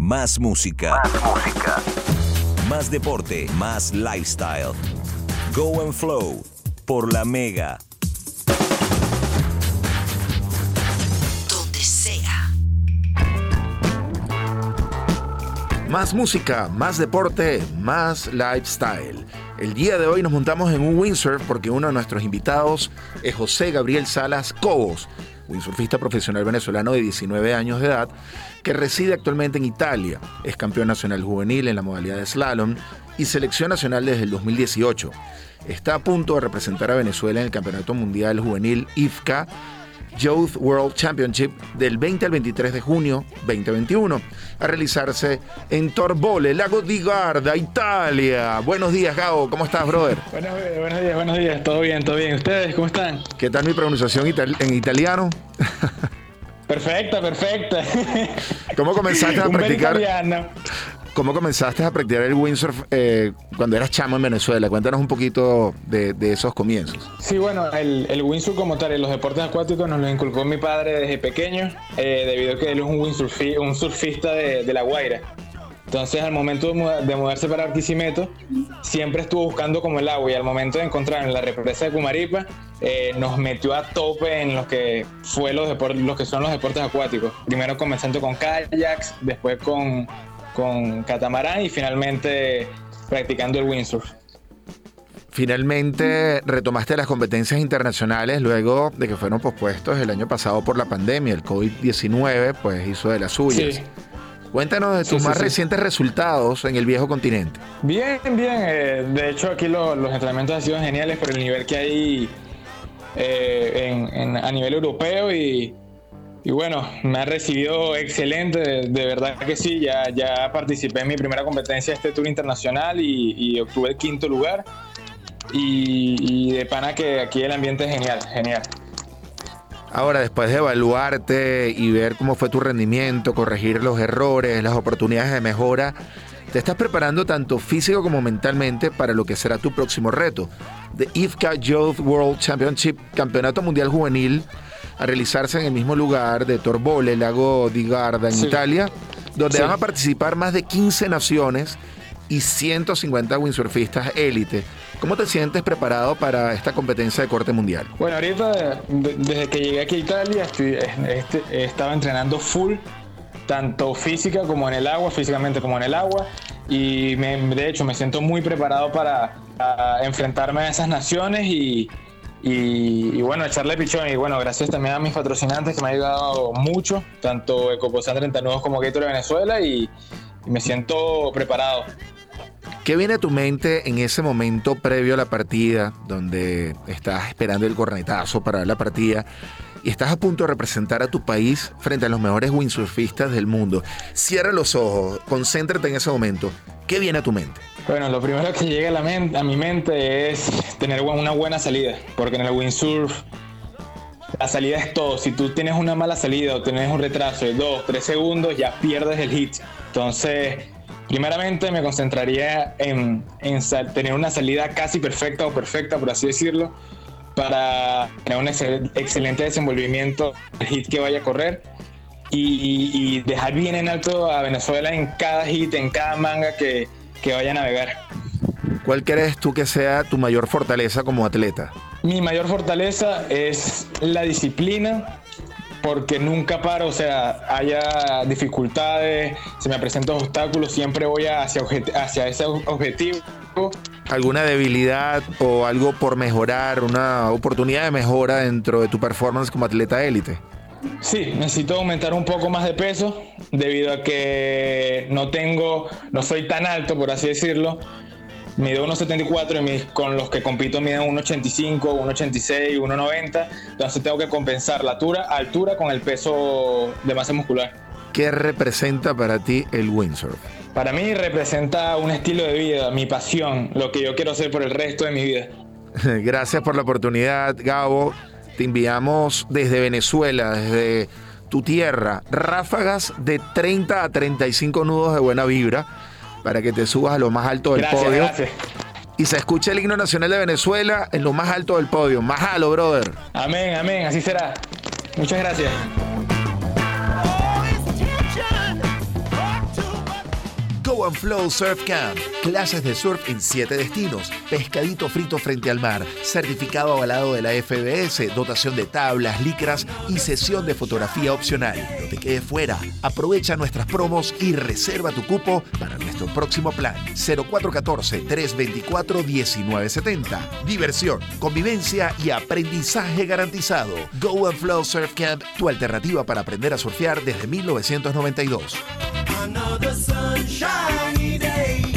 Más música. Más música. Más deporte. Más lifestyle. Go and Flow. Por la Mega. Donde sea. Más música, más deporte, más lifestyle. El día de hoy nos montamos en un windsurf porque uno de nuestros invitados es José Gabriel Salas Cobos, windsurfista profesional venezolano de 19 años de edad, que reside actualmente en Italia. Es campeón nacional juvenil en la modalidad de slalom y selección nacional desde el 2018. Está a punto de representar a Venezuela en el Campeonato Mundial Juvenil IFCA Youth World Championship del 20 al 23 de junio 2021, a realizarse en Torbole, Lago di Garda, Italia. Buenos días, Gabo, ¿cómo estás, brother? Buenos, buenos días, buenos días, todo bien, todo bien. ¿Ustedes cómo están? ¿Qué tal mi pronunciación en italiano? Perfecta, perfecta. ¿Cómo comenzaste a practicar? ¿Cómo comenzaste a practicar el windsurf eh, cuando eras chamo en Venezuela? Cuéntanos un poquito de, esos comienzos. Sí, bueno, el, el, windsurf como tal, los deportes acuáticos nos lo inculcó mi padre desde pequeño, eh, debido a que él es un, windsurfi, un surfista de, La Guaira. Entonces, al momento de mudarse para Arquisimeto, siempre estuvo buscando como el agua y al momento de encontrar en la represa de Cumaripa, eh, nos metió a tope en lo que fue los los que son los deportes acuáticos. Primero comenzando con kayaks, después con con catamarán y finalmente practicando el windsurf. Finalmente retomaste las competencias internacionales luego de que fueron pospuestos el año pasado por la pandemia. El COVID-19 pues hizo de las suyas. Cuéntanos de tus más recientes resultados en el viejo continente. Bien, bien. Eh, de hecho, aquí los entrenamientos han sido geniales por el nivel que hay eh, a nivel europeo y, y bueno, me ha recibido excelente, de, verdad que sí, ya, ya participé en mi primera competencia de este tour internacional y, obtuve el quinto lugar. Y, de pana que aquí el ambiente es genial, genial. Ahora, después de evaluarte y ver cómo fue tu rendimiento, corregir los errores, las oportunidades de mejora, te estás preparando tanto físico como mentalmente para lo que será tu próximo reto. The IFCA Youth World Championship, Campeonato Mundial Juvenil a realizarse en el mismo lugar de Torbole, lago di Garda, en Italia, donde van a participar más de 15 naciones y 150 windsurfistas élite. ¿Cómo te sientes preparado para esta competencia de corte mundial? Bueno, ahorita desde que llegué aquí a Italia este, estaba entrenando full, tanto física como en el agua, físicamente como en el agua, y de hecho me siento muy preparado para enfrentarme a esas naciones y, y, bueno, echarle pichón. Y bueno, gracias también a mis patrocinantes que me han ayudado mucho, tanto Ecoposan 39 como Gator de Venezuela, y, me siento preparado. ¿Qué viene a tu mente en ese momento previo a la partida, donde estás esperando el cornetazo para la partida? y estás a punto de representar a tu país frente a los mejores windsurfistas del mundo. Cierra los ojos, concéntrate en ese momento. ¿Qué viene a tu mente? Bueno, lo primero que llega a, la mente, a mi mente es tener una buena salida, porque en el windsurf la salida es todo. Si tú tienes una mala salida o tienes un retraso de 2, 3 segundos, ya pierdes el hit. Entonces, primeramente me concentraría en, tener una salida casi perfecta o perfecta, por así decirlo, para tener un excelente desenvolvimiento el hit que vaya a correr. Y, y, dejar bien en alto a Venezuela en cada hit, en cada manga que, que vaya a navegar. ¿Cuál crees tú que sea tu mayor fortaleza como atleta? Mi mayor fortaleza es la disciplina, porque nunca paro, o sea, haya dificultades, se me presentan obstáculos, siempre voy hacia, hacia ese objetivo. ¿Alguna debilidad o algo por mejorar, una oportunidad de mejora dentro de tu performance como atleta élite? Sí, necesito aumentar un poco más de peso debido a que no tengo, no soy tan alto, por así decirlo. Mido 1,74 y con los que compito miden 1,85, 1,86, 1,90. Entonces tengo que compensar la altura, altura con el peso de masa muscular. ¿Qué representa para ti el windsurf? Para mí representa un estilo de vida, mi pasión, lo que yo quiero hacer por el resto de mi vida. Gracias por la oportunidad, Gabo. Te enviamos desde Venezuela, desde tu tierra, ráfagas de 30 a 35 nudos de buena vibra para que te subas a lo más alto del podio. Y se escuche el himno nacional de Venezuela en lo más alto del podio. Más brother. Amén, amén, así será. Muchas gracias. Go and Flow Surf Camp. Clases de surf en siete destinos. Pescadito frito frente al mar. Certificado avalado de la FBS. Dotación de tablas, licras y sesión de fotografía opcional. No te quedes fuera. Aprovecha nuestras promos y reserva tu cupo para nuestro próximo plan. 0414-324-1970. Diversión, convivencia y aprendizaje garantizado. Go and Flow Surf Camp, tu alternativa para aprender a surfear desde 1992. sunny day.